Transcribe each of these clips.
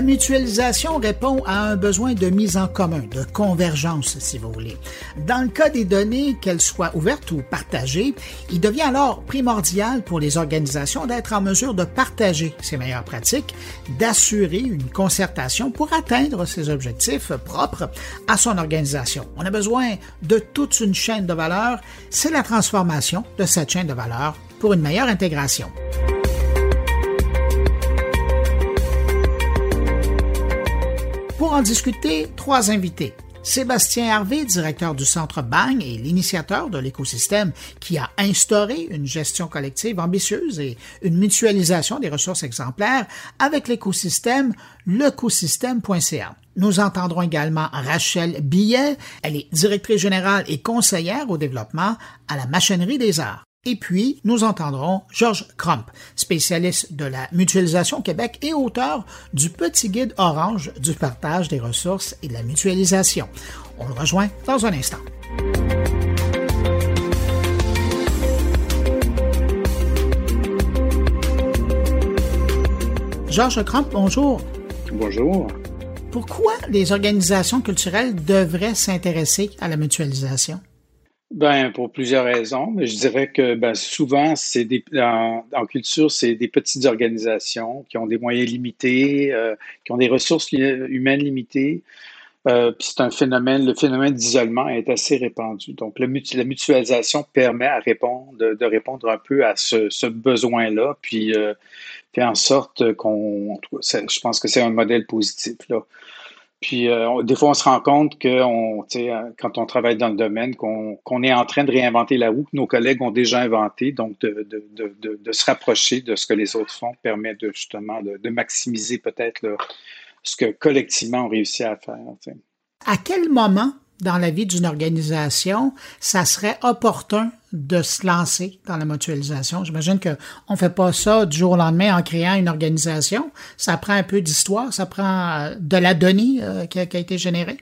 La mutualisation répond à un besoin de mise en commun, de convergence, si vous voulez. Dans le cas des données, qu'elles soient ouvertes ou partagées, il devient alors primordial pour les organisations d'être en mesure de partager ces meilleures pratiques, d'assurer une concertation pour atteindre ces objectifs propres à son organisation. On a besoin de toute une chaîne de valeur. C'est la transformation de cette chaîne de valeur pour une meilleure intégration. Pour en discuter, trois invités. Sébastien Harvey, directeur du Centre Bang et l'initiateur de l'écosystème qui a instauré une gestion collective ambitieuse et une mutualisation des ressources exemplaires avec l'écosystème lecosystème.ca. Nous entendrons également Rachel Billet, elle est directrice générale et conseillère au développement à la machinerie des arts. Et puis, nous entendrons Georges Crump, spécialiste de la mutualisation Québec et auteur du petit guide orange du partage des ressources et de la mutualisation. On le rejoint dans un instant. Georges Crump, bonjour. Bonjour. Pourquoi les organisations culturelles devraient s'intéresser à la mutualisation? Ben, pour plusieurs raisons. Je dirais que ben, souvent, c'est des, en, culture, c'est des petites organisations qui ont des moyens limités, euh, qui ont des ressources humaines limitées. Euh, puis c'est un phénomène, le phénomène d'isolement est assez répandu. Donc, la mutualisation permet de, répondre un peu à ce, ce besoin-là, puis euh, fait en sorte qu'on, je pense que c'est un modèle positif là. Puis euh, des fois, on se rend compte que euh, quand on travaille dans le domaine, qu'on est en train de réinventer la roue que nos collègues ont déjà inventé. Donc, de, se rapprocher de ce que les autres font permet de justement de, maximiser peut-être ce que collectivement on réussit à faire. À quel moment dans la vie d'une organisation, ça serait opportun de se lancer dans la mutualisation. J'imagine qu'on ne fait pas ça du jour au lendemain en créant une organisation. Ça prend un peu d'histoire, ça prend euh, de la donnée euh, qui, a, été générée.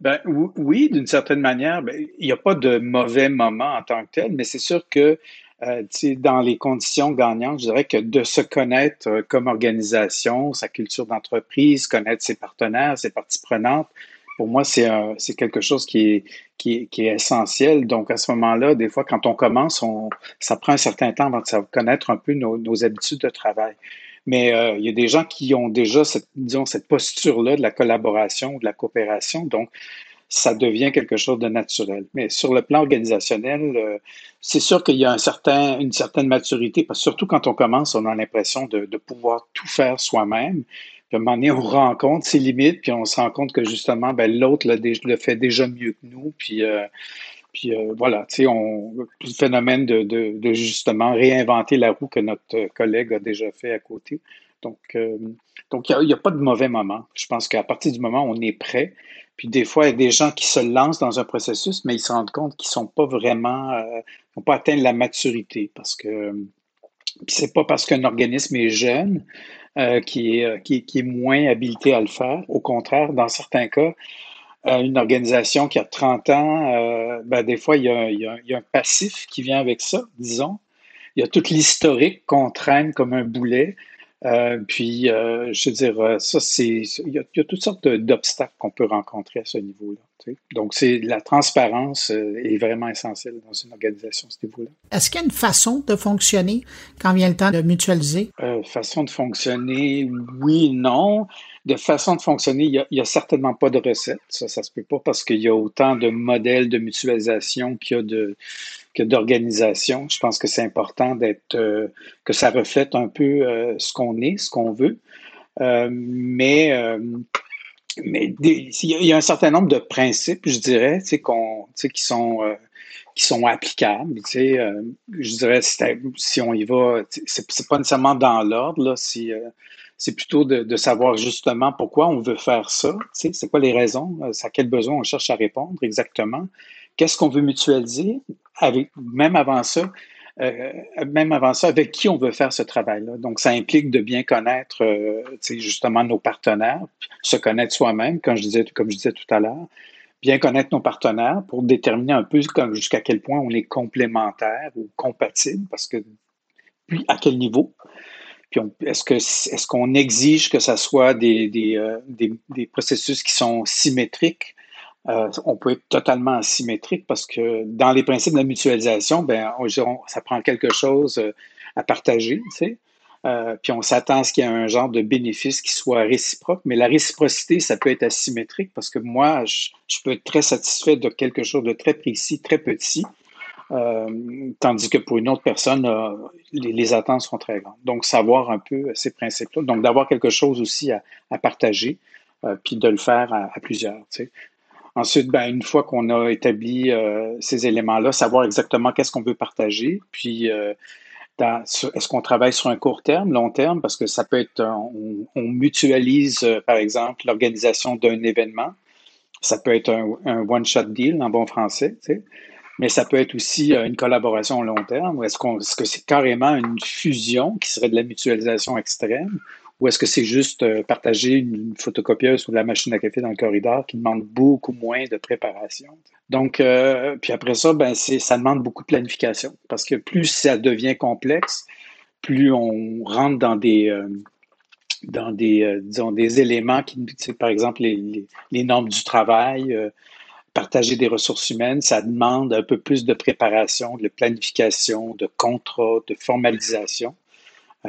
Ben, oui, d'une certaine manière. Ben, il n'y a pas de mauvais moment en tant que tel, mais c'est sûr que euh, dans les conditions gagnantes, je dirais que de se connaître comme organisation, sa culture d'entreprise, connaître ses partenaires, ses parties prenantes, pour moi, c'est quelque chose qui est, qui, est, essentiel. Donc, à ce moment-là, des fois, quand on commence, on, ça prend un certain temps avant de connaître un peu nos, nos habitudes de travail. Mais euh, il y a des gens qui ont déjà cette, disons, cette posture-là de la collaboration de la coopération. Donc, ça devient quelque chose de naturel. Mais sur le plan organisationnel, euh, c'est sûr qu'il y a un certain, une certaine maturité, parce que surtout quand on commence, on a l'impression de, de pouvoir tout faire soi-même. Puis à un moment donné, on rencontre ses limites, puis on se rend compte que justement, ben, l'autre le, fait déjà mieux que nous. Puis, euh, puis euh, voilà, tu sais, on, le phénomène de, de, justement réinventer la roue que notre collègue a déjà fait à côté. Donc, euh, donc il n'y a, pas de mauvais moment. Je pense qu'à partir du moment où on est prêt, puis des fois, il y a des gens qui se lancent dans un processus, mais ils se rendent compte qu'ils sont pas vraiment, n'ont pas atteint la maturité parce que c'est pas parce qu'un organisme est jeune euh, qui, est, qui, est moins habilité à le faire. Au contraire, dans certains cas, euh, une organisation qui a 30 ans, euh, ben, des fois, il y, a, il, y a, un passif qui vient avec ça, disons. Il y a toute l'historique qu'on traîne comme un boulet. Euh, puis, euh, je veux dire, euh, ça, c'est. Il y, a, toutes sortes d'obstacles qu'on peut rencontrer à ce niveau-là. Donc, c'est la transparence est vraiment essentielle dans une organisation, ce niveau-là. Est-ce qu'il y a une façon de fonctionner quand vient le temps de mutualiser? façon de fonctionner, oui, non. De façon de fonctionner, il n'y a, a, certainement pas de recette. Ça, ça se peut pas parce qu'il y a autant de modèles de mutualisation qu'il y a de d'organisation. Je pense que c'est important d'être euh, que ça reflète un peu euh, ce qu'on est, ce qu'on veut. Euh, mais mais il y a un certain nombre de principes, je dirais, qu'on, qui sont qui sont applicables. Je dirais si on y va, c'est pas nécessairement dans l'ordre là, c'est plutôt de, savoir justement pourquoi on veut faire ça. C'est quoi les raisons, à quel besoin on cherche à répondre exactement qu'est-ce qu'on veut mutualiser, avec, même avant ça, euh, même avant ça, avec qui on veut faire ce travail-là. Donc, ça implique de bien connaître euh, justement nos partenaires, se connaître soi-même, comme je disais, tout à l'heure, bien connaître nos partenaires pour déterminer un peu jusqu'à quel point on est complémentaire ou compatible, parce que puis à quel niveau. puis est-ce qu'on exige que ça soit des, des, processus qui sont symétriques? On peut être totalement asymétrique parce que dans les principes de la mutualisation, ben, ça prend quelque chose à partager, tu sais. Euh, puis on s'attend à ce qu'il y ait un genre de bénéfice qui soit réciproque, mais la réciprocité, ça peut être asymétrique parce que moi, je, peux être très satisfait de quelque chose de très précis, très petit, euh, tandis que pour une autre personne, euh, les, attentes sont très grandes. Donc, savoir un peu ces principes-là, donc d'avoir quelque chose aussi à, partager, puis de le faire à, plusieurs. Ensuite, ben, une fois qu'on a établi ces éléments-là, savoir exactement qu'est-ce qu'on veut partager, puis est-ce qu'on travaille sur un court terme, long terme, parce que ça peut être, on, mutualise, euh, par exemple, l'organisation d'un événement. Ça peut être un, one-shot deal en bon français, mais ça peut être aussi euh, une collaboration long terme. Est-ce est-ce que c'est carrément une fusion qui serait de la mutualisation extrême, ou est-ce que c'est juste euh, partager une photocopieuse ou la machine à café dans le corridor qui demande beaucoup moins de préparation? Donc, euh, puis après ça, ben, ça demande beaucoup de planification parce que plus ça devient complexe, plus on rentre dans des, euh, dans des, disons, des éléments qui, par exemple, les, les, normes du travail, partager des ressources humaines, ça demande un peu plus de préparation, de planification, de contrat, de formalisation.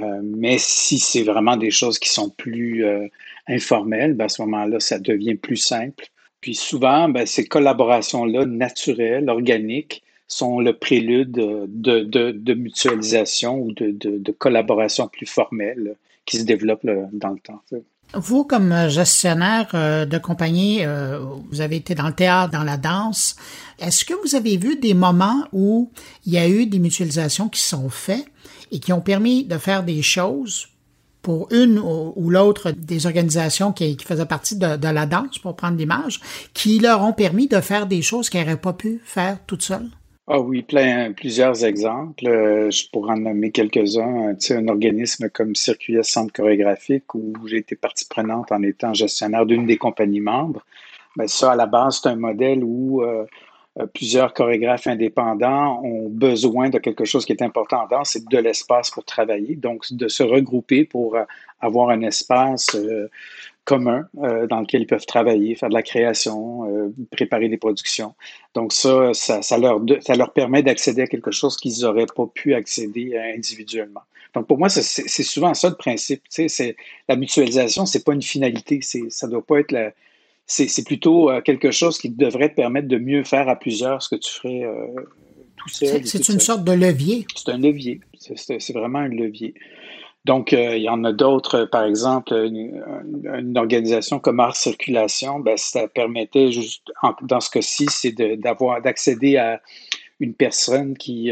Euh, mais si c'est vraiment des choses qui sont plus euh, informelles, ben, à ce moment-là, ça devient plus simple. Puis souvent, ben, ces collaborations-là, naturelles, organiques, sont le prélude de, mutualisation ou de, collaboration plus formelle qui se développe dans le temps. Vous, comme gestionnaire euh, de compagnie, vous avez été dans le théâtre, dans la danse. Est-ce que vous avez vu des moments où il y a eu des mutualisations qui sont faites et qui ont permis de faire des choses pour une ou, l'autre des organisations qui, faisaient partie de, la danse, pour prendre l'image, qui leur ont permis de faire des choses qu'elles n'auraient pas pu faire toutes seules? Ah oui, plein, plusieurs exemples. Euh, je pourrais en nommer quelques-uns. Tu sais, un organisme comme Circuit Centre chorégraphique où j'ai été partie prenante en étant gestionnaire d'une des compagnies membres. Mais ça, à la base, c'est un modèle où euh, euh, plusieurs chorégraphes indépendants ont besoin de quelque chose qui est important en danse, c'est de l'espace pour travailler, donc de se regrouper pour euh, avoir un espace euh, commun dans lequel ils peuvent travailler, faire de la création, préparer des productions. Donc ça, ça, leur, ça leur permet d'accéder à quelque chose qu'ils n'auraient pas pu accéder individuellement. Donc pour moi, c'est souvent ça le principe. La mutualisation, c'est pas une finalité, ça doit pas être la, c'est plutôt euh, quelque chose qui devrait te permettre de mieux faire à plusieurs ce que tu ferais euh, tout seul. C'est une sorte de levier. C'est un levier. C'est vraiment un levier. Donc, euh, il y en a d'autres, par exemple, une, organisation comme Art Circulation, ben, ça permettait juste, dans ce cas-ci, c'est d'avoir d'accéder à une personne qui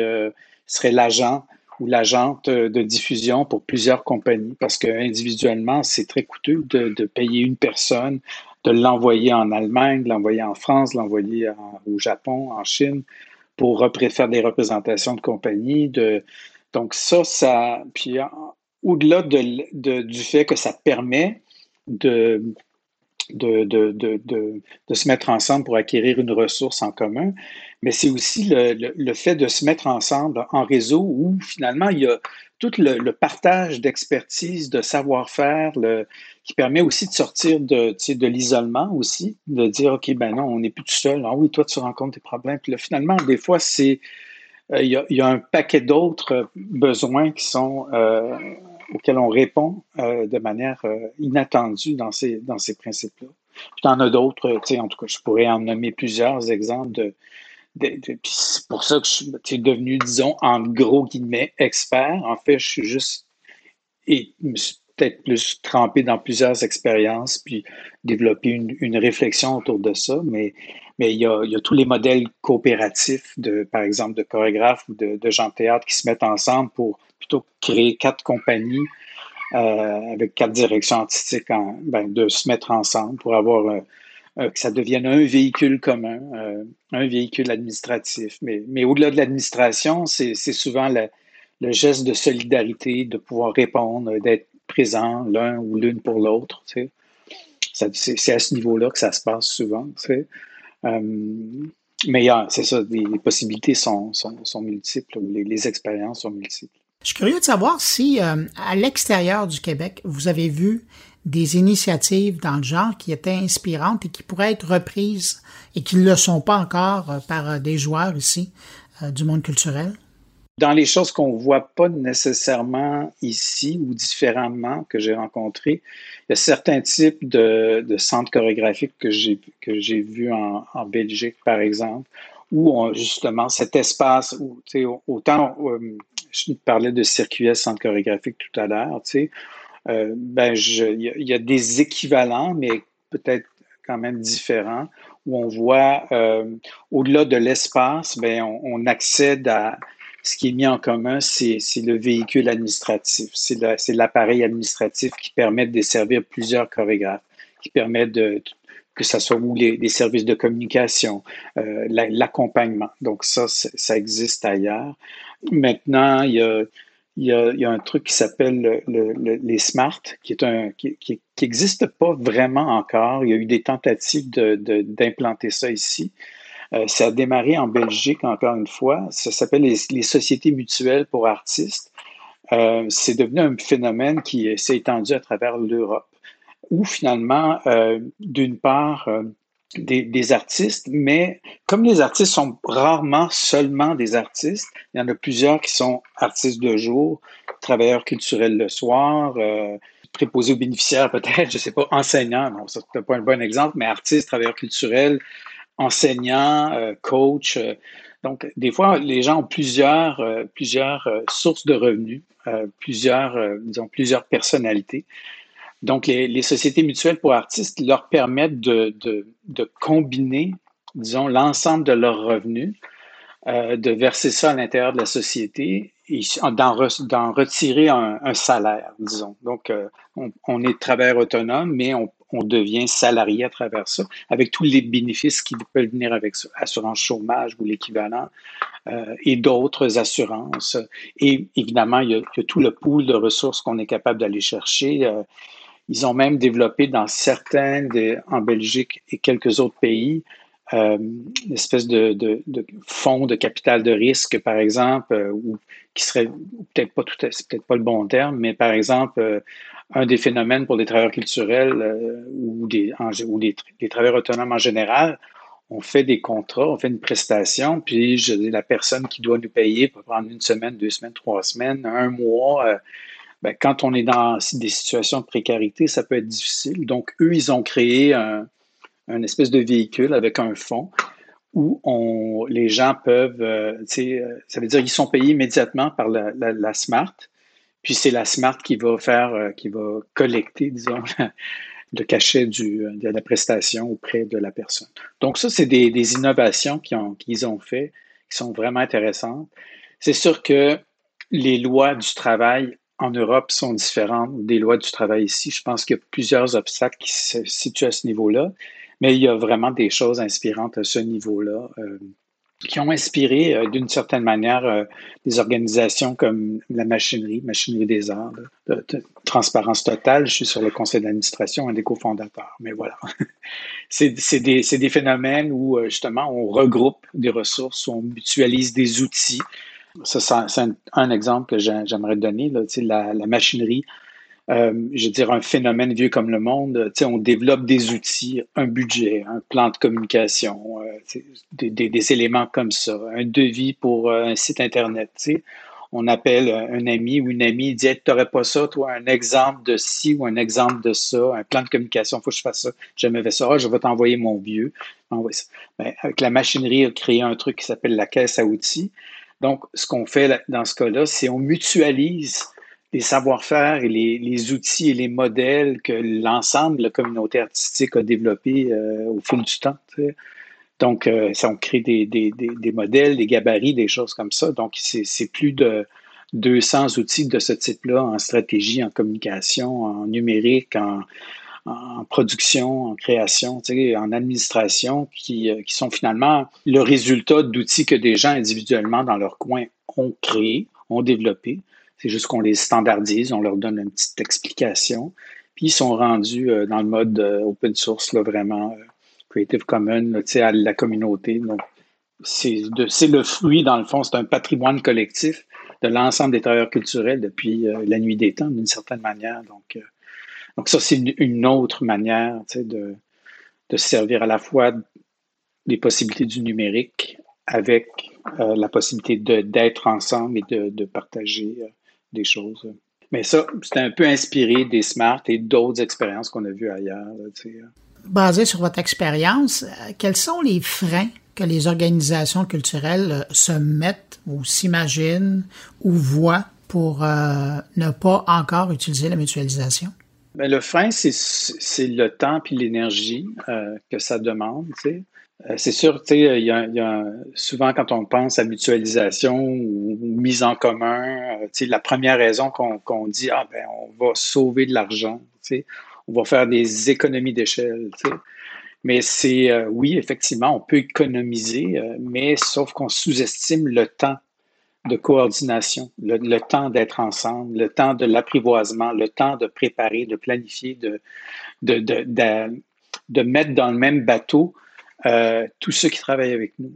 serait l'agent ou l'agente de diffusion pour plusieurs compagnies, parce que individuellement, c'est très coûteux de, de, payer une personne de l'envoyer en Allemagne, de l'envoyer en France, de l'envoyer au Japon, en Chine, pour faire des représentations de compagnie. Donc ça, ça, puis au-delà de, du fait que ça permet de, se mettre ensemble pour acquérir une ressource en commun, mais c'est aussi le, le, fait de se mettre ensemble en réseau où finalement il y a tout le, partage d'expertise, de savoir-faire, qui permet aussi de sortir de, de l'isolement aussi, de dire, OK, ben non, on n'est plus tout seul. Ah oui, toi, tu rencontres des problèmes. Puis là, finalement, des fois, c'est euh, il y, a, un paquet d'autres besoins qui sont euh, auxquels on répond euh, de manière inattendue dans ces, dans ces principes-là. Puis il y en a d'autres, en tout cas, je pourrais en nommer plusieurs exemples de, c'est pour ça que je suis devenu, disons, en gros guillemets, expert. En fait, je suis juste et peut-être plus trempé dans plusieurs expériences, puis développer une, réflexion autour de ça. Mais, mais il, y a, il y a tous les modèles coopératifs, de, par exemple, de chorégraphes ou de, gens de théâtre qui se mettent ensemble pour plutôt créer quatre compagnies euh, avec quatre directions artistiques, en, ben, de se mettre ensemble pour avoir euh, euh, que ça devienne un véhicule commun, un véhicule administratif. Mais, mais au-delà de l'administration, c'est souvent le geste de solidarité, de pouvoir répondre, d'être présent l'un ou l'une pour l'autre. C'est à ce niveau-là que ça se passe souvent. Euh, mais c'est ça, les, possibilités sont, sont, multiples, les, expériences sont multiples. Je suis curieux de savoir si, euh, à l'extérieur du Québec, vous avez vu des initiatives dans le genre qui étaient inspirantes et qui pourraient être reprises et qui ne le sont pas encore euh, par des joueurs ici du monde culturel? Dans les choses qu'on ne voit pas nécessairement ici ou différemment que j'ai rencontrées, il y a certains types de, centres chorégraphiques que j'ai, que j'ai vus en, Belgique, par exemple, où on, justement cet espace où, autant euh, je parlais de circuit centre chorégraphique tout à l'heure, tu sais, euh, ben il y, a des équivalents, mais peut-être quand même différents, où on voit euh, au-delà de l'espace, ben on, accède à ce qui est mis en commun, c'est le véhicule administratif, c'est l'appareil administratif qui permet de desservir plusieurs chorégraphes, qui permet de que ce soit ou les, services de communication, euh, l'accompagnement. Donc ça, ça existe ailleurs. Maintenant, il y a, il y a, il y a un truc qui s'appelle le, les SMART, qui est un qui, qui, existe pas vraiment encore. Il y a eu des tentatives d'implanter de, ça ici. Euh, ça a démarré en Belgique, encore une fois. Ça s'appelle les, sociétés mutuelles pour artistes. Euh, c'est devenu un phénomène qui s'est étendu à travers l'Europe où finalement, euh, d'une part, des, artistes, mais comme les artistes sont rarement seulement des artistes, il y en a plusieurs qui sont artistes de jour, travailleurs culturels le soir, euh, préposés aux bénéficiaires peut-être, je ne sais pas, enseignants, non, n'est pas un bon exemple, mais artistes, travailleurs culturels, enseignants, coachs. donc, des fois, les gens ont plusieurs, plusieurs sources de revenus, plusieurs, disons, plusieurs personnalités. Donc, les, sociétés mutuelles pour artistes leur permettent de, combiner, disons, l'ensemble de leurs revenus, euh, de verser ça à l'intérieur de la société et d'en, retirer un, salaire, disons. Donc, euh, on, est travailleur autonome, mais on, devient salarié à travers ça, avec tous les bénéfices qui peuvent venir avec ça, assurance chômage ou l'équivalent, euh, et d'autres assurances. Et évidemment, il y, a, tout le pool de ressources qu'on est capable d'aller chercher. Ils ont même développé dans certains, en Belgique et quelques autres pays, euh, une espèce de, fonds de capital de risque, par exemple, euh, ou qui serait peut-être pas tout, c'est peut-être pas le bon terme, mais par exemple, euh, un des phénomènes pour les travailleurs culturels euh, ou, des, ou des, travailleurs autonomes en général, on fait des contrats, on fait une prestation, puis je, la personne qui doit nous payer peut prendre une semaine, deux semaines, trois semaines, un mois ben, quand on est dans des situations de précarité, ça peut être difficile. Donc, eux, ils ont créé un, espèce de véhicule avec un fonds où les gens peuvent, euh, euh, ça veut dire qu'ils sont payés immédiatement par la, SMART, puis c'est la SMART qui va faire, euh, qui va collecter, disons, le cachet du, de la prestation auprès de la personne. Donc ça, c'est des, innovations qu'ils ont, qu'ils ont fait, qui sont vraiment intéressantes. C'est sûr que les lois du travail en Europe sont différentes des lois du travail ici. Je pense qu'il y a plusieurs obstacles qui se situent à ce niveau-là, mais il y a vraiment des choses inspirantes à ce niveau-là euh, qui ont inspiré euh, d'une certaine manière euh, des organisations comme la machinerie, Machinerie des arts, transparence totale. Je suis sur le conseil d'administration, un des cofondateurs, mais voilà. C'est des, phénomènes où justement on regroupe des ressources, on mutualise des outils ça, c'est un, exemple que j'aimerais donner, la machinerie. Euh, je veux dire, un phénomène vieux comme le monde, on développe des outils, un budget, un plan de communication, euh, des, des, éléments comme ça, un devis pour euh, un site Internet. On appelle un ami ou une amie, il dit Tu n'aurais pas ça, toi, un exemple de ci ou un exemple de ça, un plan de communication, il faut que je fasse ça. Jamais fait ça, ah, je vais t'envoyer mon vieux. Ben, avec la machinerie, a créé un truc qui s'appelle la caisse à outils. Donc, ce qu'on fait dans ce cas-là, c'est on mutualise les savoir-faire et les, outils et les modèles que l'ensemble de la communauté artistique a développés euh, au fil du temps. Donc, euh, ça, on crée des, modèles, des gabarits, des choses comme ça. Donc, c'est plus de 200 outils de ce type-là en stratégie, en communication, en numérique, en, production, en création, en administration, euh, qui, sont finalement le résultat d'outils que des gens individuellement dans leur coin ont créés, ont développés. C'est juste qu'on les standardise, on leur donne une petite explication, puis ils sont rendus euh, dans le mode euh, open source, là, vraiment Creative Commons, à la communauté. Donc, c'est le fruit, dans le fond, c'est un patrimoine collectif de l'ensemble des travailleurs culturels depuis la nuit des temps, d'une certaine manière. Donc, donc ça, c'est une, autre manière de, de servir à la fois les possibilités du numérique avec la possibilité d'être ensemble et de, partager des choses. Mais ça, c'était un peu inspiré des SMART et d'autres expériences qu'on a vues ailleurs. Basé sur votre expérience, quels sont les freins que les organisations culturelles se mettent ou s'imaginent ou voient pour euh, ne pas encore utiliser la mutualisation? Bien, le frein, c'est le temps et l'énergie euh, que ça demande. Euh, c'est sûr, tu sais, y, a, souvent quand on pense à mutualisation ou, mise en commun, tu sais, la première raison qu'on dit, ah ben, on va sauver de l'argent, tu sais, on va faire des économies d'échelle, tu. Mais c'est, euh, oui, effectivement, on peut économiser, euh, mais sauf qu'on sous-estime le temps de coordination, le, temps d'être ensemble, le temps de l'apprivoisement, le temps de préparer, de planifier, de, mettre dans le même bateau euh, tous ceux qui travaillent avec nous.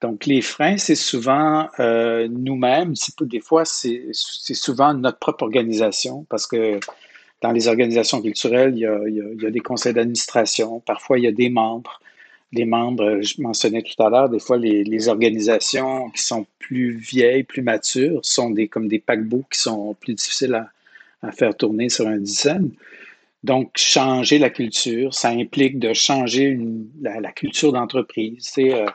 Donc, les freins, c'est souvent nous-mêmes. Des fois, c'est souvent notre propre organisation parce que dans les organisations culturelles, il y a, des conseils d'administration, parfois il y a des membres. Les membres, je mentionnais tout à l'heure, des fois les, organisations qui sont plus vieilles, plus matures, sont des, comme des paquebots qui sont plus difficiles à, faire tourner sur un dizaine. Donc, changer la culture, ça implique de changer la, culture d'entreprise. Euh,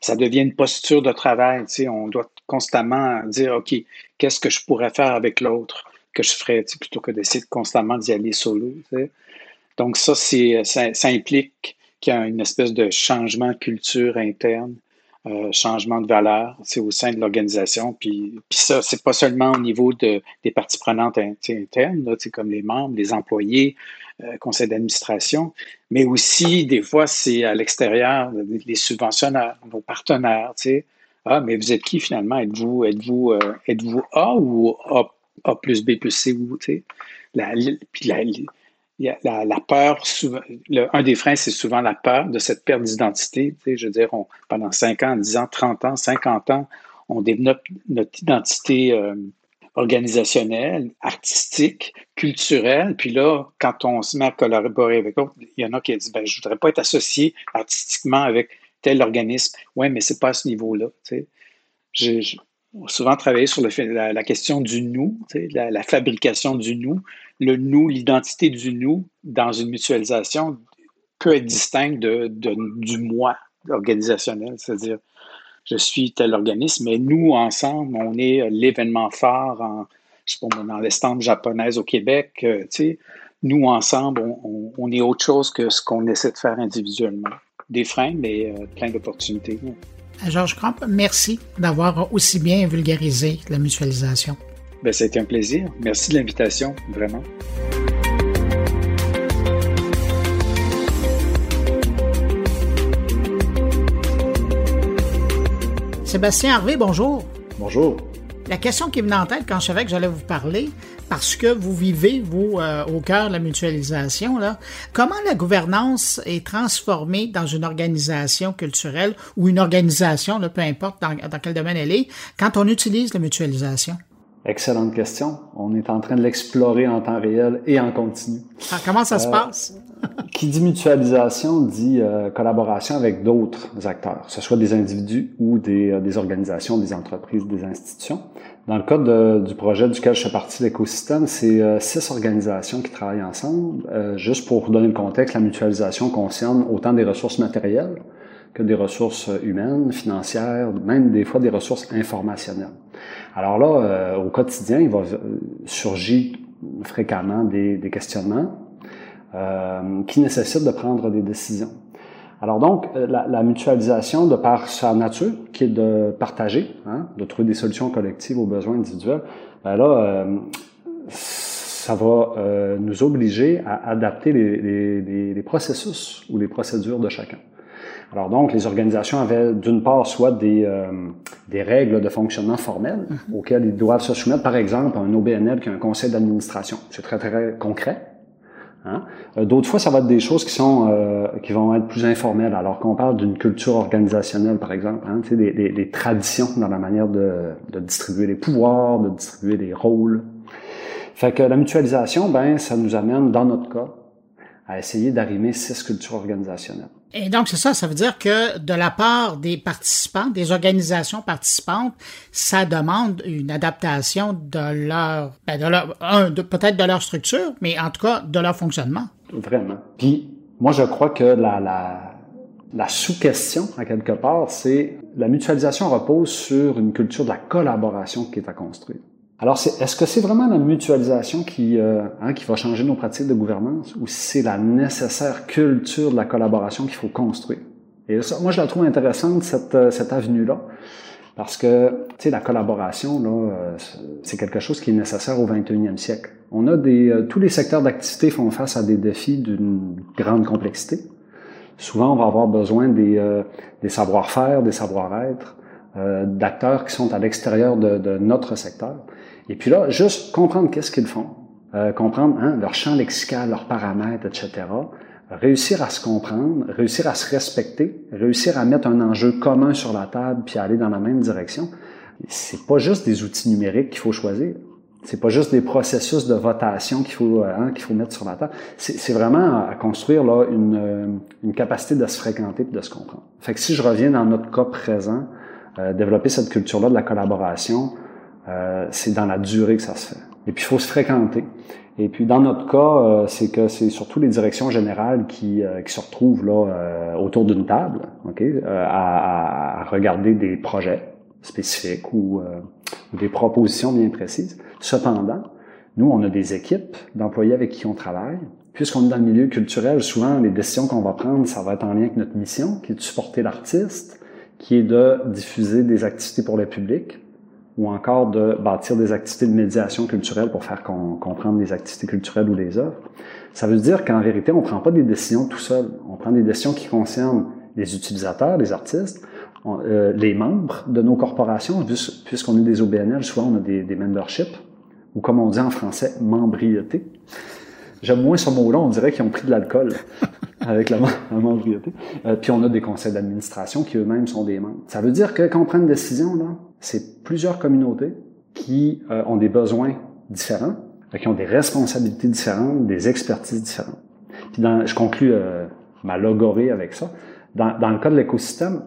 ça devient une posture de travail. On doit constamment dire, OK, qu'est-ce que je pourrais faire avec l'autre? que je ferais plutôt que d'essayer constamment d'y aller solo. Donc, ça, c'est, ça, implique qu'il y a une espèce de changement de culture interne, euh, changement de valeur au sein de l'organisation. Puis, puis ça, c'est pas seulement au niveau de, des parties prenantes internes, là, comme les membres, les employés, euh, conseil d'administration, mais aussi, des fois, c'est à l'extérieur, les subventionnaires, nos partenaires. sais. Ah, mais vous êtes qui finalement? Êtes-vous êtes-vous, euh, êtes-vous A ou A plus B plus C ou. La, puis la, la, peur, un des freins, c'est souvent la peur de cette perte d'identité. Je veux dire, pendant 5 ans, 10 ans, 30 ans, 50 ans, on développe notre identité euh, organisationnelle, artistique, culturelle. Puis là, quand on se met à collaborer avec l'autre, il y en a qui disent ben, Je ne voudrais pas être associé artistiquement avec tel organisme. Oui, mais ce n'est pas à ce niveau-là. Je, souvent travaillé sur la, question du nous, la, fabrication du nous. Le nous, l'identité du nous dans une mutualisation peut être distincte de, du moi organisationnel, c'est-à-dire je suis tel organisme, mais nous, ensemble, on est l'événement phare en, je sais pas, dans l'estampe japonaise au Québec. Euh, nous, ensemble, on, est autre chose que ce qu'on essaie de faire individuellement. Des freins, mais euh, plein d'opportunités. Georges Crump, merci d'avoir aussi bien vulgarisé la mutualisation. Ben, été un plaisir. Merci de l'invitation, vraiment. Sébastien Harvey, bonjour. Bonjour. La question qui venait en tête quand je savais que j'allais vous parler, parce que vous vivez, vous, euh, au cœur de la mutualisation, là, comment la gouvernance est transformée dans une organisation culturelle ou une organisation, peu importe dans, dans quel domaine elle est, quand on utilise la mutualisation? Excellente question. On est en train de l'explorer en temps réel et en continu. Ah, comment ça se euh, passe? qui dit mutualisation dit euh, collaboration avec d'autres acteurs, que ce soit des individus ou des, euh, des, organisations, des entreprises, des institutions. Dans le cas du projet duquel je fais partie, l'écosystème, c'est six organisations qui travaillent ensemble. juste pour vous donner le contexte, la mutualisation concerne autant des ressources matérielles que des ressources humaines, financières, même des fois des ressources informationnelles. Alors là, euh, au quotidien, il va euh, surgir fréquemment des, questionnements euh, qui nécessitent de prendre des décisions. Alors donc, la, mutualisation, de par sa nature, qui est de partager, hein, de trouver des solutions collectives aux besoins individuels, ben là, ça va nous obliger à adapter les processus ou les procédures de chacun. Alors donc, les organisations avaient d'une part soit des, euh, des règles de fonctionnement formelles mhm. auxquelles ils doivent se soumettre, par exemple, un OBNL qui a un conseil d'administration. C'est très, très concret. Hein? Euh, d'autres fois, ça va être des choses qui sont euh, qui vont être plus informelles. Alors qu'on parle d'une culture organisationnelle, par exemple, hein, des, des, des, traditions dans la manière de, de, distribuer les pouvoirs, de distribuer les rôles. Fait que la mutualisation, ben, ça nous amène, dans notre cas, à essayer d'arrimer six cultures organisationnelles. Et donc, c'est ça, ça veut dire que de la part des participants, des organisations participantes, ça demande une adaptation de leur, ben de leur peut-être de leur structure, mais en tout cas de leur fonctionnement. Vraiment. Puis, moi, je crois que la, la, la sous-question, à quelque part, c'est la mutualisation repose sur une culture de la collaboration qui est à construire. Alors, est-ce que c'est vraiment la mutualisation qui, euh, hein, qui va changer nos pratiques de gouvernance ou c'est la nécessaire culture de la collaboration qu'il faut construire? Et ça, moi, je la trouve intéressante, cette, euh, cette avenue-là, parce que, tu sais, la collaboration, euh, c'est quelque chose qui est nécessaire au 21e siècle. On a des, tous les secteurs d'activité font face à des défis d'une grande complexité. Souvent, on va avoir besoin des, des savoir-faire, des savoir-être, d'acteurs qui sont à l'extérieur de, de notre secteur. Et puis là, juste comprendre qu'est-ce qu'ils font, euh, comprendre hein, leur champ lexical, leurs paramètres, etc. Réussir à se comprendre, réussir à se respecter, réussir à mettre un enjeu commun sur la table puis aller dans la même direction. C'est pas juste des outils numériques qu'il faut choisir. C'est pas juste des processus de votation qu'il faut euh, hein, qu'il faut mettre sur la table. C'est vraiment à construire là une, euh, une capacité de se fréquenter et de se comprendre. Fait que si je reviens dans notre cas présent, euh, développer cette culture-là de la collaboration, euh, c'est dans la durée que ça se fait. Et puis, il faut se fréquenter. Et puis, dans notre cas, euh, c'est que c'est surtout les directions générales qui, euh, qui se retrouvent là autour d'une table, ok, à, à, regarder des projets spécifiques ou, ou, des propositions bien précises. Cependant, nous, on a des équipes d'employés avec qui on travaille. Puisqu'on est dans le milieu culturel, souvent, les décisions qu'on va prendre, ça va être en lien avec notre mission, qui est de supporter l'artiste, qui est de diffuser des activités pour le public, ou encore de bâtir des activités de médiation culturelle pour faire comprendre les activités culturelles ou les œuvres. Ça veut dire qu'en vérité, on ne prend pas des décisions tout seul. On prend des décisions qui concernent les utilisateurs, les artistes, euh, les membres de nos corporations, puisqu'on est des OBNL, souvent on a des, memberships, ou comme on dit en français, membriété. J'aime moins ce mot-là, on dirait qu'ils ont pris de l'alcool avec la, membriété. Euh, puis on a des conseils d'administration qui eux-mêmes sont des membres. Ça veut dire que quand on prend une décision, là, c'est plusieurs communautés qui euh, ont des besoins différents, euh, qui ont des responsabilités différentes, des expertises différentes. Puis dans, je conclus euh, ma logorée avec ça. Dans, dans le cas de l'écosystème,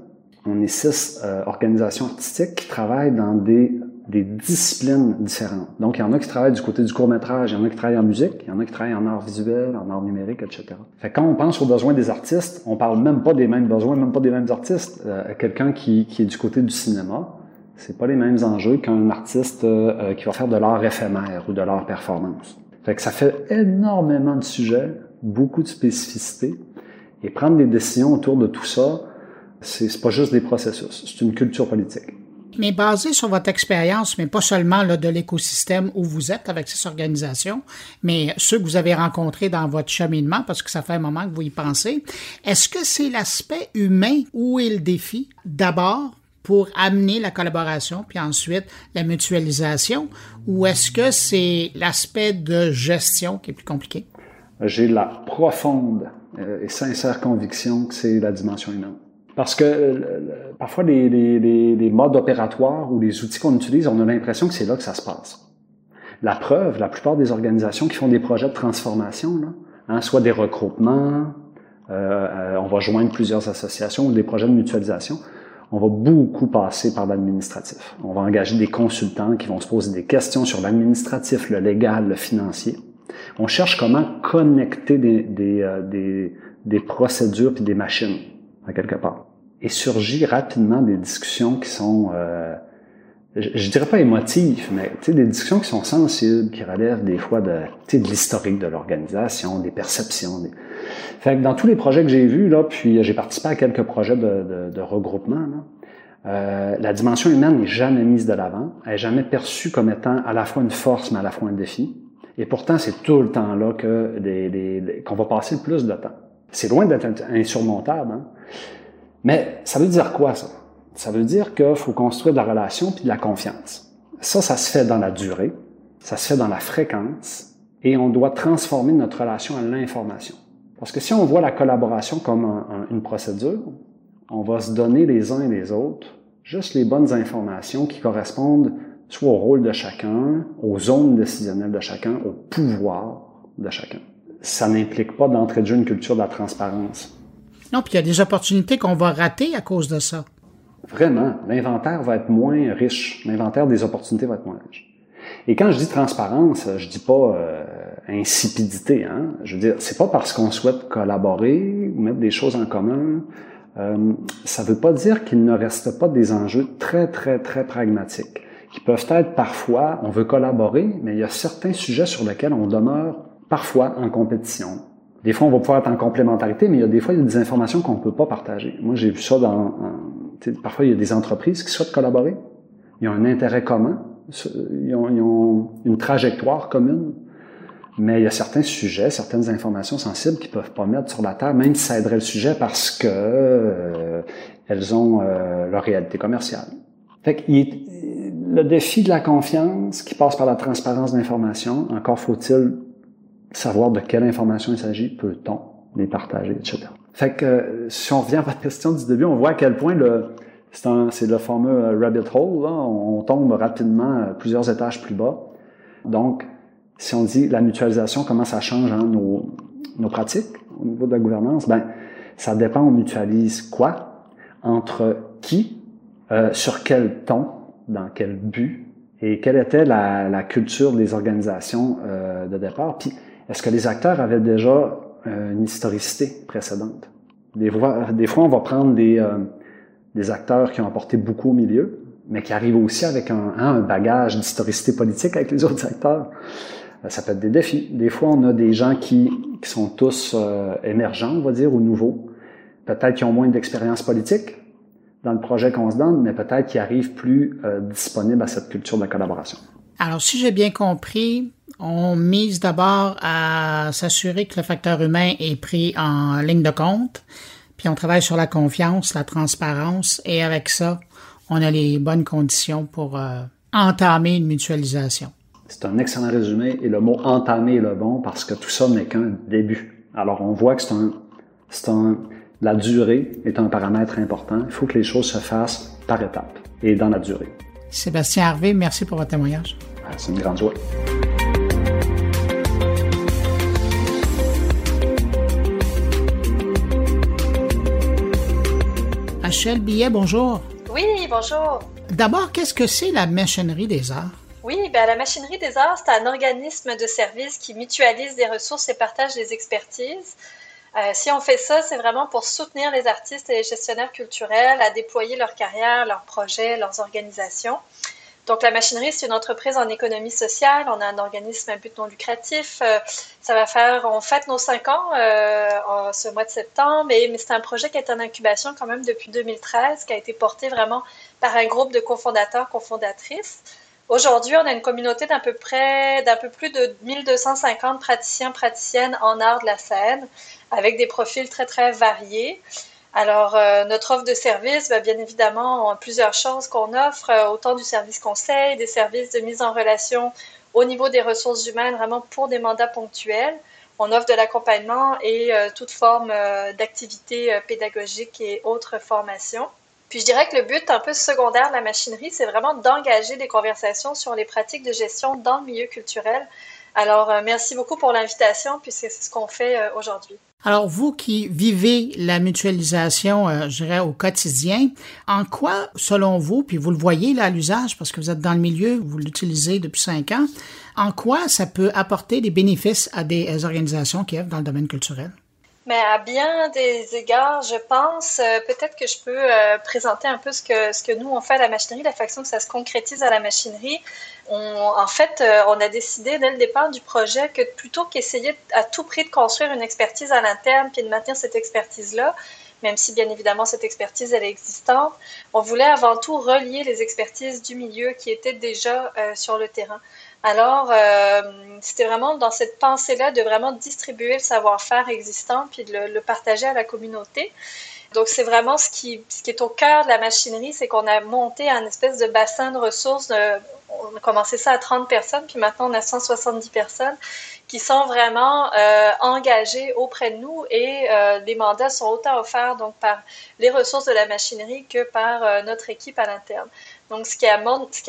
on est six organisations artistiques qui travaillent dans des, des disciplines différentes. Donc, il y en a qui travaillent du côté du court-métrage, il y en a qui travaillent en musique, il y en a qui travaillent en art visuel, en art numérique, etc. Fait quand on pense aux besoins des artistes, on parle même pas des mêmes besoins, même pas des mêmes artistes. Quelqu'un qui, qui est du côté du cinéma, c'est pas les mêmes enjeux qu'un artiste euh, qui va faire de l'art éphémère ou de l'art performance. Fait que ça fait énormément de sujets, beaucoup de spécificités, et prendre des décisions autour de tout ça, c'est pas juste des processus, c'est une culture politique. Mais basé sur votre expérience, mais pas seulement là, de l'écosystème où vous êtes avec ces organisations, mais ceux que vous avez rencontrés dans votre cheminement, parce que ça fait un moment que vous y pensez, est-ce que c'est l'aspect humain où est le défi? D'abord pour amener la collaboration, puis ensuite la mutualisation, ou est-ce que c'est l'aspect de gestion qui est plus compliqué? J'ai la profonde euh, et sincère conviction que c'est la dimension humaine. Parce que euh, parfois, les, les, les, modes opératoires ou les outils qu'on utilise, on a l'impression que c'est là que ça se passe. La preuve, la plupart des organisations qui font des projets de transformation, là, hein, soit des regroupements, euh, on va joindre plusieurs associations ou des projets de mutualisation, on va beaucoup passer par l'administratif. On va engager des consultants qui vont se poser des questions sur l'administratif, le légal, le financier. On cherche comment connecter des, des, euh, des, des procédures puis des machines, à quelque part. Et surgit rapidement des discussions qui sont, euh, je, je, dirais pas émotives, mais des discussions qui sont sensibles, qui relèvent des fois de, de l'historique de l'organisation, des perceptions. Des... Fait que dans tous les projets que j'ai vus, là, puis j'ai participé à quelques projets de, de, regroupement, là, euh, la dimension humaine n'est jamais mise de l'avant, elle n'est jamais perçue comme étant à la fois une force, mais à la fois un défi. Et pourtant, c'est tout le temps là que qu'on va passer le plus de temps. C'est loin d'être insurmontable, hein? Mais ça veut dire quoi ça? Ça veut dire qu'il faut construire de la relation puis de la confiance. Ça, ça se fait dans la durée, ça se fait dans la fréquence, et on doit transformer notre relation à l'information. Parce que si on voit la collaboration comme une procédure, on va se donner les uns et les autres juste les bonnes informations qui correspondent soit au rôle de chacun, aux zones décisionnelles de chacun, au pouvoir de chacun. Ça n'implique pas d'entrée de jeu une culture de la transparence. Non, puis il y a des opportunités qu'on va rater à cause de ça. Vraiment, l'inventaire va être moins riche. L'inventaire des opportunités va être moins riche. Et quand je dis transparence, je dis pas euh, insipidité. Hein? Je veux dire, c'est pas parce qu'on souhaite collaborer ou mettre des choses en commun. Euh, ça veut pas dire qu'il ne reste pas des enjeux très, très, très pragmatiques qui peuvent être parfois, on veut collaborer, mais il y a certains sujets sur lesquels on demeure parfois en compétition. Des fois, on va pouvoir être en complémentarité, mais il y a des fois, il y a des informations qu'on ne peut pas partager. Moi, j'ai vu ça dans... parfois, il y a des entreprises qui souhaitent collaborer. Ils ont un intérêt commun. Ils ont, ils ont une trajectoire commune. Mais il y a certains sujets, certaines informations sensibles qu'ils peuvent pas mettre sur la table, même si ça aiderait le sujet parce que euh, elles ont euh, leur réalité commerciale. Fait le défi de la confiance qui passe par la transparence d'information, encore faut-il savoir de quelle information il s'agit, peut-on les partager, etc. Fait que si on revient à votre question du début, on voit à quel point le c'est le fameux euh, rabbit hole, là. on tombe rapidement euh, plusieurs étages plus bas. Donc, si on dit la mutualisation, comment ça change hein, nos, nos pratiques au niveau de la gouvernance, ben ça dépend, on mutualise quoi, entre qui, euh, sur quel ton, dans quel but, et quelle était la, culture des organisations de départ. Puis, est-ce que les acteurs avaient déjà euh, une historicité précédente? Des fois, des fois on va prendre des, euh, des acteurs qui ont apporté beaucoup au milieu, mais qui arrivent aussi avec un, hein, un bagage d'historicité politique avec les autres acteurs. Euh, ça peut être des défis. Des fois, on a des gens qui, qui sont tous émergents, on va dire, ou nouveaux. Peut-être qui ont moins d'expérience politique, dans le projet qu'on se donne, mais peut-être qu'ils arrivent plus euh, disponibles à cette culture de collaboration. Alors, si j'ai bien compris, on mise d'abord à s'assurer que le facteur humain est pris en ligne de compte, puis on travaille sur la confiance, la transparence, et avec ça, on a les bonnes conditions pour euh, entamer une mutualisation. C'est un excellent résumé, et le mot entamer est le bon parce que tout ça n'est qu'un début. Alors, on voit que c'est un, c'est un, la durée est un paramètre important. Il faut que les choses se fassent par étapes et dans la durée. Sébastien Harvey, merci pour votre témoignage. C'est une grande joie. Achelle Billet, bonjour. Oui, bonjour. D'abord, qu'est-ce que c'est la machinerie des arts? Oui, ben la machinerie des arts, c'est un organisme de service qui mutualise des ressources et partage des expertises. Euh, si on fait ça, c'est vraiment pour soutenir les artistes et les gestionnaires culturels à déployer leur carrière, leurs projets, leurs organisations. Donc, la machinerie, c'est une entreprise en économie sociale. On a un organisme à but non lucratif. Euh, ça va faire, on fête nos cinq ans euh, en ce mois de septembre, mais, c'est un projet qui est en incubation quand même depuis 2013, qui a été porté vraiment par un groupe de cofondateurs, cofondatrices. Aujourd'hui, on a une communauté d'un peu près, d'un peu plus de 1250 praticiens, praticiennes en art de la scène, avec des profils très, très variés. Alors, euh, notre offre de service, va bien évidemment, plusieurs choses qu'on offre, euh, autant du service conseil, des services de mise en relation au niveau des ressources humaines, vraiment pour des mandats ponctuels. On offre de l'accompagnement et euh, toute forme d'activité pédagogique et autres formations. Puis je dirais que le but un peu secondaire de la machinerie, c'est vraiment d'engager des conversations sur les pratiques de gestion dans le milieu culturel. Alors, euh, merci beaucoup pour l'invitation, puis c'est ce qu'on fait euh, aujourd'hui. Alors, vous qui vivez la mutualisation, euh, je dirais, au quotidien, en quoi, selon vous, puis vous le voyez là à l'usage, parce que vous êtes dans le milieu, vous l'utilisez depuis cinq ans, en quoi ça peut apporter des bénéfices à des organisations qui œuvrent dans le domaine culturel? Mais à bien des égards, je pense, euh, peut-être que je peux euh, présenter un peu ce que, nous, on fait à la machinerie, la façon que ça se concrétise à la machinerie. En fait, euh, on a décidé dès le départ du projet que plutôt qu'essayer à tout prix de construire une expertise à l'interne puis de maintenir cette expertise-là, même si bien évidemment cette expertise elle est existante, on voulait avant tout relier les expertises du milieu qui étaient déjà sur le terrain. Alors, euh, c'était vraiment dans cette pensée-là de vraiment distribuer le savoir-faire existant puis de le, partager à la communauté. Donc, c'est vraiment ce qui, ce qui est au cœur de la machinerie, c'est qu'on a monté un espèce de bassin de ressources. on a commencé ça à 30 personnes, puis maintenant on a 170 personnes qui sont vraiment euh, engagées auprès de nous et euh, les mandats sont autant offerts donc par les ressources de la machinerie que par euh, notre équipe à l'interne. Donc, ce qui,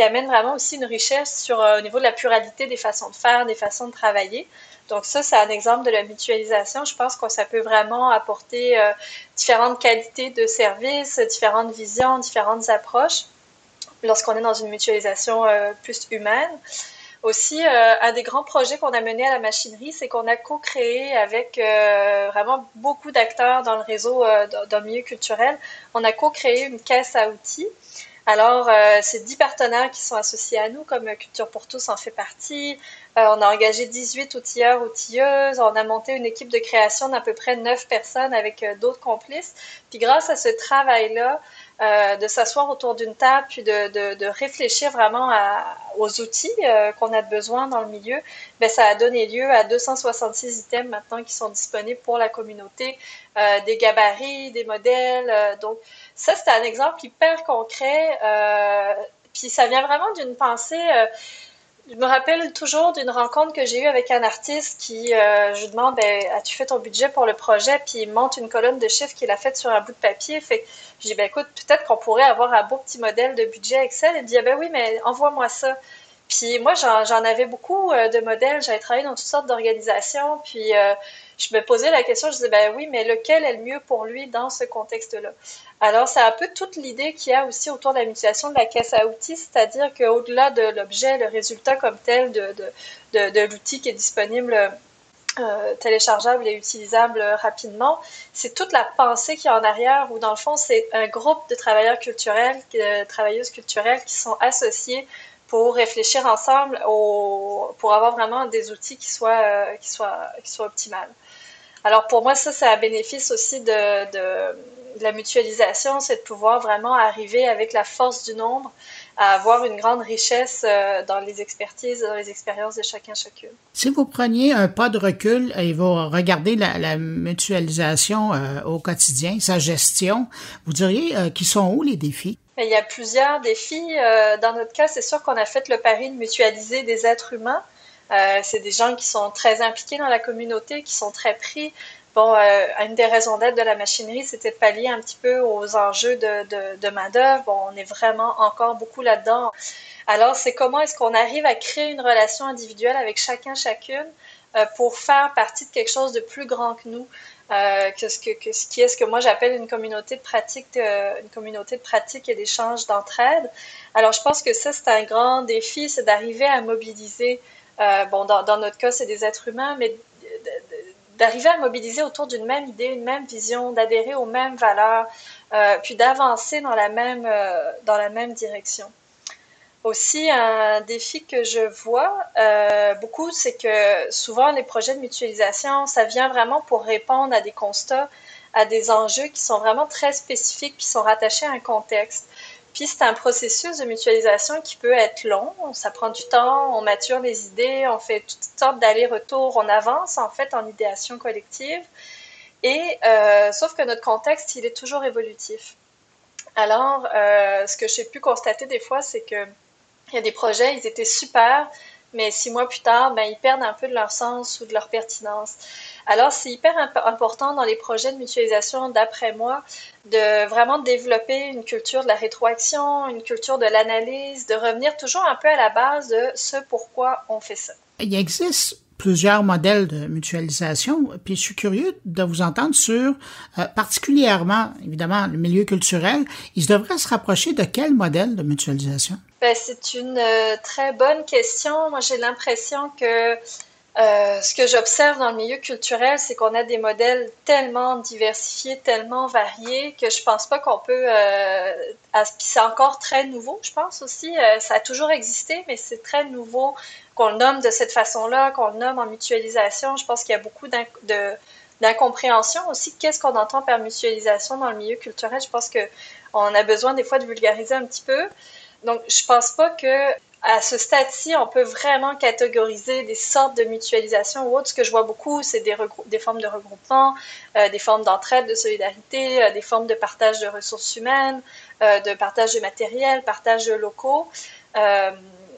amène, vraiment aussi une richesse sur au niveau de la pluralité des façons de faire, des façons de travailler. Donc ça, c'est un exemple de la mutualisation. Je pense que ça peut vraiment apporter euh, différentes qualités de service, différentes visions, différentes approches lorsqu'on est dans une mutualisation euh, plus humaine. Aussi, euh, un des grands projets qu'on a mené à la machinerie, c'est qu'on a co-créé avec vraiment beaucoup d'acteurs dans le réseau, dans le milieu culturel, on a co-créé une caisse à outils alors, euh, c'est 10 partenaires qui sont associés à nous, comme Culture pour tous en fait partie. Euh, on a engagé 18 outilleurs, outilleuses. On a monté une équipe de création d'à peu près 9 personnes avec euh, d'autres complices. Puis grâce à ce travail-là, de s'asseoir autour d'une table, puis de, réfléchir vraiment aux outils qu'on a besoin dans le milieu, ben, ça a donné lieu à 266 items maintenant qui sont disponibles pour la communauté, des gabarits, des modèles. donc, ça, c'est un exemple hyper concret. Euh, puis ça vient vraiment d'une pensée. Euh, je me rappelle toujours d'une rencontre que j'ai eue avec un artiste qui, euh, je lui demande, ben, as-tu fait ton budget pour le projet? Puis il monte une colonne de chiffres qu'il a faite sur un bout de papier. Fait je dis, ben, écoute, peut-être qu'on pourrait avoir un beau petit modèle de budget Excel. Il dit, ah, ben oui, mais envoie-moi ça. Puis moi, j'en avais beaucoup de modèles. J'avais travaillé dans toutes sortes d'organisations. Puis je me posais la question, je disais, ben oui, mais lequel est le mieux pour lui dans ce contexte-là? Alors, c'est un peu toute l'idée qu'il y a aussi autour de la mutualisation de la caisse à outils, c'est-à-dire qu'au-delà de l'objet, le résultat comme tel de, de, de, l'outil qui est disponible euh, téléchargeable et utilisable rapidement, c'est toute la pensée qui est en arrière, où dans le fond, c'est un groupe de travailleurs culturels, de travailleuses culturelles qui sont associés pour réfléchir ensemble pour avoir vraiment des outils qui soient, euh, qui soient, qui soient optimales. Alors pour moi, ça, c'est un bénéfice aussi de, de, la mutualisation, c'est de pouvoir vraiment arriver avec la force du nombre à avoir une grande richesse euh, dans les expertises, dans les expériences de chacun chacune. Si vous preniez un pas de recul et vous regardez la, mutualisation euh, au quotidien, sa gestion, vous diriez euh, qui sont où les défis? Il y a plusieurs défis. Dans notre cas, c'est sûr qu'on a fait le pari de mutualiser des êtres humains. Euh, c'est des gens qui sont très impliqués dans la communauté, qui sont très pris. Bon, euh, une des raisons d'être de la machinerie, c'était de pallier un petit peu aux enjeux de, de, de main-d'œuvre. Bon, on est vraiment encore beaucoup là-dedans. Alors, c'est comment est-ce qu'on arrive à créer une relation individuelle avec chacun, chacune, euh, pour faire partie de quelque chose de plus grand que nous. Euh, que, ce que, que, ce qui est ce que moi j'appelle une communauté de pratique, euh, une communauté de pratique et d'échange d'entraide. Alors je pense que ça c'est un grand défi, c'est d'arriver à mobiliser euh, bon, dans, notre cas, c'est des êtres humains, mais d'arriver à mobiliser autour d'une même idée, une même vision, d'adhérer aux mêmes valeurs, euh, puis d'avancer dans la même euh, dans direction. Aussi, un défi que je vois beaucoup, c'est que souvent les projets de mutualisation, ça vient vraiment pour répondre à des constats, à des enjeux qui sont vraiment très spécifiques, qui sont rattachés à un contexte. Puis c'est un processus de mutualisation qui peut être long, ça prend du temps, on mature les idées, on fait toutes sortes d'allers-retours, on avance en fait en idéation collective. Et euh, sauf que notre contexte, il est toujours évolutif. Alors, euh, ce que j'ai pu constater des fois, c'est que il y a des projets, ils étaient super, mais six mois plus tard, ben, ils perdent un peu de leur sens ou de leur pertinence. Alors, c'est hyper important dans les projets de mutualisation, d'après moi, de vraiment développer une culture de la rétroaction, une culture de l'analyse, de revenir toujours un peu à la base de ce pourquoi on fait ça. Il existe plusieurs modèles de mutualisation, puis je suis curieux de vous entendre sur, euh, particulièrement, évidemment, le milieu culturel, il devrait se rapprocher de quel modèle de mutualisation? Ben, c'est une euh, très bonne question. Moi, j'ai l'impression que euh, ce que j'observe dans le milieu culturel, c'est qu'on a des modèles tellement diversifiés, tellement variés, que je pense pas qu'on peut. Euh, c'est encore très nouveau, je pense aussi. Euh, ça a toujours existé, mais c'est très nouveau qu'on le nomme de cette façon-là, qu'on le nomme en mutualisation. Je pense qu'il y a beaucoup d'incompréhension aussi. Qu'est-ce qu'on entend par mutualisation dans le milieu culturel? Je pense qu'on a besoin des fois de vulgariser un petit peu. Donc, je pense pas que à ce stade-ci, on peut vraiment catégoriser des sortes de mutualisation ou autres. Ce que je vois beaucoup, c'est des, formes de regroupement, euh, des formes d'entraide, de solidarité, euh, des formes de partage de ressources humaines, euh, de partage de matériel, partage de locaux.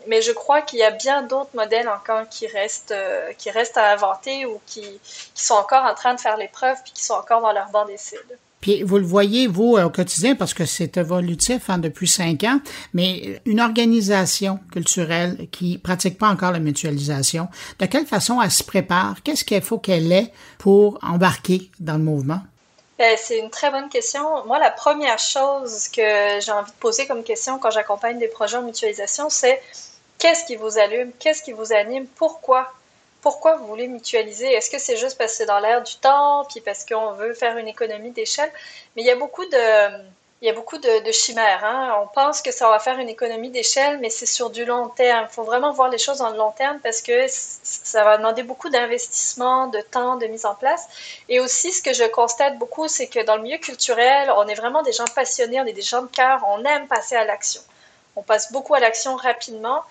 mais je crois qu'il y a bien d'autres modèles encore qui restent, qui restent à inventer ou qui, qui, sont encore en train de faire les preuves puis qui sont encore dans leur banc d'essai. Puis vous le voyez, vous, au quotidien, parce que c'est évolutif hein, depuis cinq ans, mais une organisation culturelle qui pratique pas encore la mutualisation, de quelle façon elle se prépare? Qu'est-ce qu'il faut qu'elle ait pour embarquer dans le mouvement? Ben, c'est une très bonne question. Moi, la première chose que j'ai envie de poser comme question quand j'accompagne des projets en mutualisation, c'est qu'est-ce qui vous allume? Qu'est-ce qui vous anime? Pourquoi? Pourquoi vous voulez mutualiser? Est-ce que c'est juste parce que c'est dans l'air du temps, puis parce qu'on veut faire une économie d'échelle? Mais il y a beaucoup de, il y a beaucoup de, chimères. Hein. On pense que ça va faire une économie d'échelle, mais c'est sur du long terme. Il faut vraiment voir les choses dans le long terme parce que ça va demander beaucoup d'investissement, de temps, de mise en place. Et aussi, ce que je constate beaucoup, c'est que dans le milieu culturel, on est vraiment des gens passionnés, on est des gens de cœur, on aime passer à l'action. On passe beaucoup à l'action rapidement.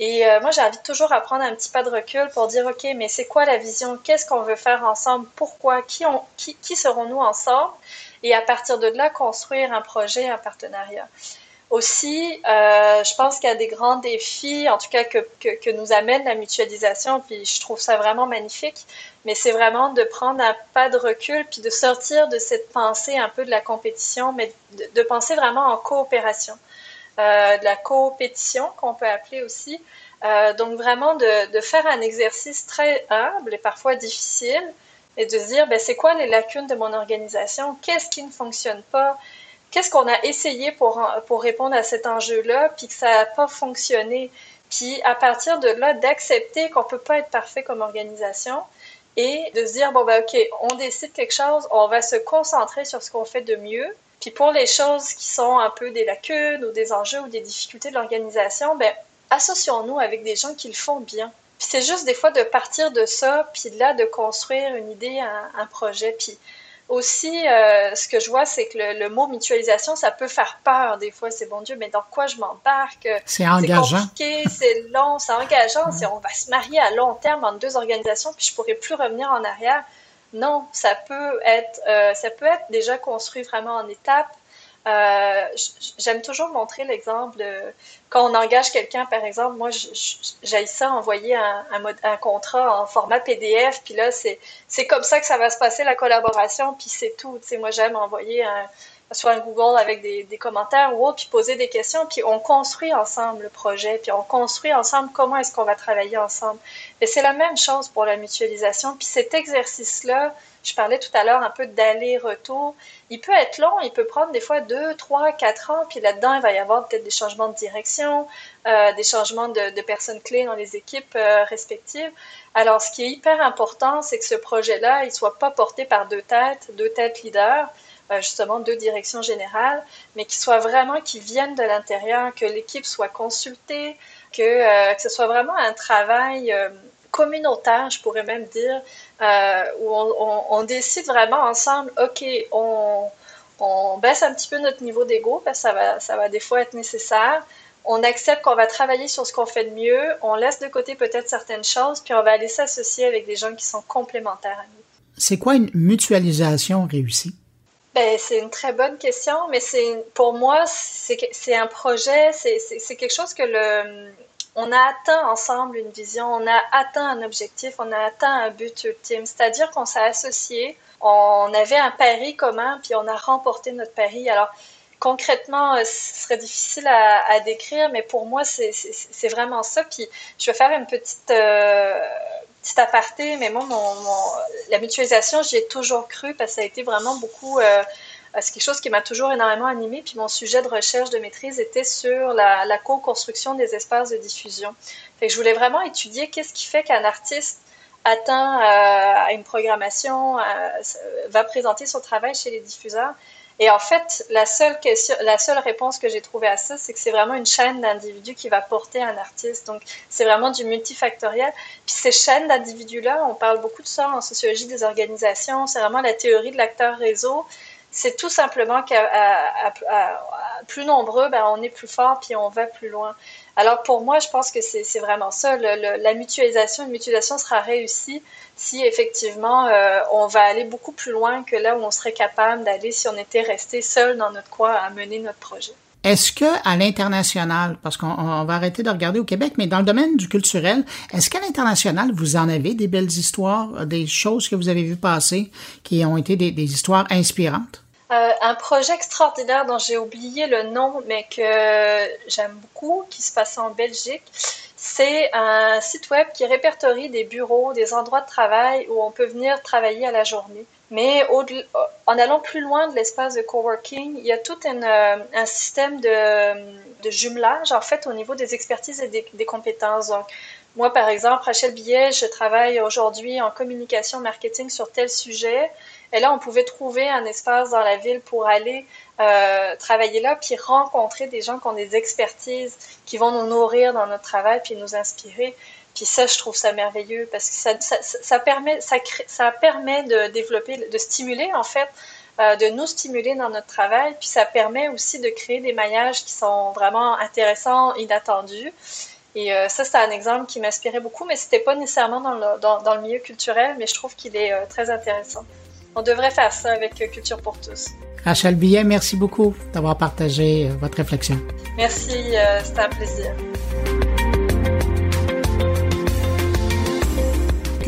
Et euh, moi, j'invite toujours à prendre un petit pas de recul pour dire, OK, mais c'est quoi la vision? Qu'est-ce qu'on veut faire ensemble? Pourquoi? Qui, qui, serons-nous ensemble? Et à partir de là, construire un projet, un partenariat. Aussi, euh, je pense qu'il y a des grands défis, en tout cas que, que, nous amène la mutualisation, puis je trouve ça vraiment magnifique, mais c'est vraiment de prendre un pas de recul, puis de sortir de cette pensée un peu de la compétition, mais de penser vraiment en coopération. Euh, de la coopétition qu'on peut appeler aussi. Euh, donc vraiment de, faire un exercice très humble et parfois difficile et de se dire ben, c'est quoi les lacunes de mon organisation, qu'est-ce qui ne fonctionne pas, qu'est-ce qu'on a essayé pour, pour répondre à cet enjeu-là, puis que ça n'a pas fonctionné? Puis à partir de là, d'accepter qu'on ne peut pas être parfait comme organisation et de se dire, bon, ben OK, on décide quelque chose, on va se concentrer sur ce qu'on fait de mieux, puis pour les choses qui sont un peu des lacunes ou des enjeux ou des difficultés de l'organisation, ben associons-nous avec des gens qui le font bien. Puis c'est juste des fois de partir de ça, puis là de construire une idée, un, projet. Puis aussi, euh, ce que je vois, c'est que le, mot mutualisation, ça peut faire peur des fois. C'est bon Dieu, mais dans quoi je m'embarque? C'est engageant. C'est compliqué, c'est long, c'est engageant. C'est on va se marier à long terme entre deux organisations, puis je pourrais plus revenir en arrière. Non, ça peut être, euh, ça peut être déjà construit vraiment en étapes. Euh, j'aime toujours montrer l'exemple quand on engage quelqu'un, par exemple, moi, j'ai ça envoyer un, contrat en format PDF, puis là, c'est comme ça que ça va se passer, la collaboration, puis c'est tout. Tu sais, moi, j'aime envoyer un, soit un Google avec des, commentaires ou autre, puis poser des questions, puis on construit ensemble le projet, puis on construit ensemble comment est-ce qu'on va travailler ensemble. Et c'est la même chose pour la mutualisation. Puis cet exercice-là, je parlais tout à l'heure un peu d'aller-retour, il peut être long, il peut prendre des fois deux, trois, quatre ans, puis là-dedans, il va y avoir peut-être des changements de direction, euh, des changements de, personnes clés dans les équipes euh, respectives. Alors, ce qui est hyper important, c'est que ce projet-là, il soit pas porté par deux têtes, deux têtes leaders, justement deux directions générales, mais qui soit vraiment, qui viennent de l'intérieur, que l'équipe soit consultée, que, euh, que, ce soit vraiment un travail euh, communautaire, je pourrais même dire, où on, on, décide vraiment ensemble, OK, on, on baisse un petit peu notre niveau d'ego, parce que ça va, ça va des fois être nécessaire. On accepte qu'on va travailler sur ce qu'on fait de mieux, on laisse de côté peut-être certaines choses, puis on va aller s'associer avec des gens qui sont complémentaires à nous. C'est quoi une mutualisation réussie? Ben, c'est une très bonne question, mais c'est pour moi, c'est un projet, c'est quelque chose que le, on a atteint ensemble une vision, on a atteint un objectif, on a atteint un but ultime. C'est-à-dire qu'on s'est associé, on avait un pari commun, puis on a remporté notre pari. Alors, concrètement, euh, ce serait difficile à, décrire, mais pour moi, c'est vraiment ça. Puis, je vais faire une petite, euh, petit aparté, mais moi, la mutualisation, j'y ai toujours cru parce que ça a été vraiment beaucoup. Euh, c'est quelque chose qui m'a toujours énormément animé. Puis mon sujet de recherche de maîtrise était sur la, co-construction des espaces de diffusion. Fait je voulais vraiment étudier qu'est-ce qui fait qu'un artiste atteint euh, une programmation, euh, va présenter son travail chez les diffuseurs et en fait, la seule, question, la seule réponse que j'ai trouvée à ça, c'est que c'est vraiment une chaîne d'individus qui va porter un artiste. Donc, c'est vraiment du multifactoriel. Puis ces chaînes d'individus-là, on parle beaucoup de ça en sociologie des organisations. C'est vraiment la théorie de l'acteur réseau. C'est tout simplement qu'à plus nombreux, ben, on est plus fort puis on va plus loin. Alors pour moi, je pense que c'est vraiment ça. la mutualisation, une mutualisation sera réussie si effectivement euh, on va aller beaucoup plus loin que là où on serait capable d'aller si on était resté seul dans notre coin à mener notre projet. Est-ce que à l'international, parce qu'on va arrêter de regarder au Québec, mais dans le domaine du culturel, est-ce qu'à l'international vous en avez des belles histoires, des choses que vous avez vues passer qui ont été des, histoires inspirantes? Euh, un projet extraordinaire dont j'ai oublié le nom, mais que j'aime beaucoup, qui se passe en Belgique. C'est un site web qui répertorie des bureaux, des endroits de travail où on peut venir travailler à la journée. Mais en allant plus loin de l'espace de coworking, il y a tout euh, un, système de, jumelage en fait au niveau des expertises et des, compétences. Donc, moi, par exemple, Rachel Billet, je travaille aujourd'hui en communication marketing sur tel sujet. Et là, on pouvait trouver un espace dans la ville pour aller euh, travailler là, puis rencontrer des gens qui ont des expertises, qui vont nous nourrir dans notre travail, puis nous inspirer. Puis ça, je trouve ça merveilleux parce que ça, permet, ça, permet de développer, de stimuler en fait, euh, de nous stimuler dans notre travail. Puis ça permet aussi de créer des maillages qui sont vraiment intéressants, inattendus. Et euh, ça, c'est un exemple qui m'inspirait beaucoup, mais c'était pas nécessairement dans le, dans, le, milieu culturel, mais je trouve qu'il est très intéressant. On devrait faire ça avec Culture pour tous. Rachel Billet, merci beaucoup d'avoir partagé votre réflexion. Merci, c'était un plaisir.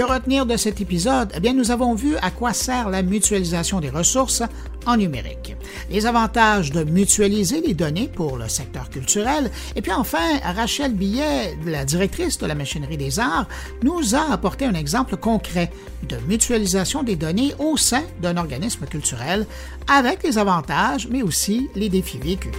Que retenir de cet épisode? Eh bien, nous avons vu à quoi sert la mutualisation des ressources en numérique, les avantages de mutualiser les données pour le secteur culturel, et puis enfin, Rachel Billet, la directrice de la machinerie des arts, nous a apporté un exemple concret de mutualisation des données au sein d'un organisme culturel avec les avantages mais aussi les défis vécus.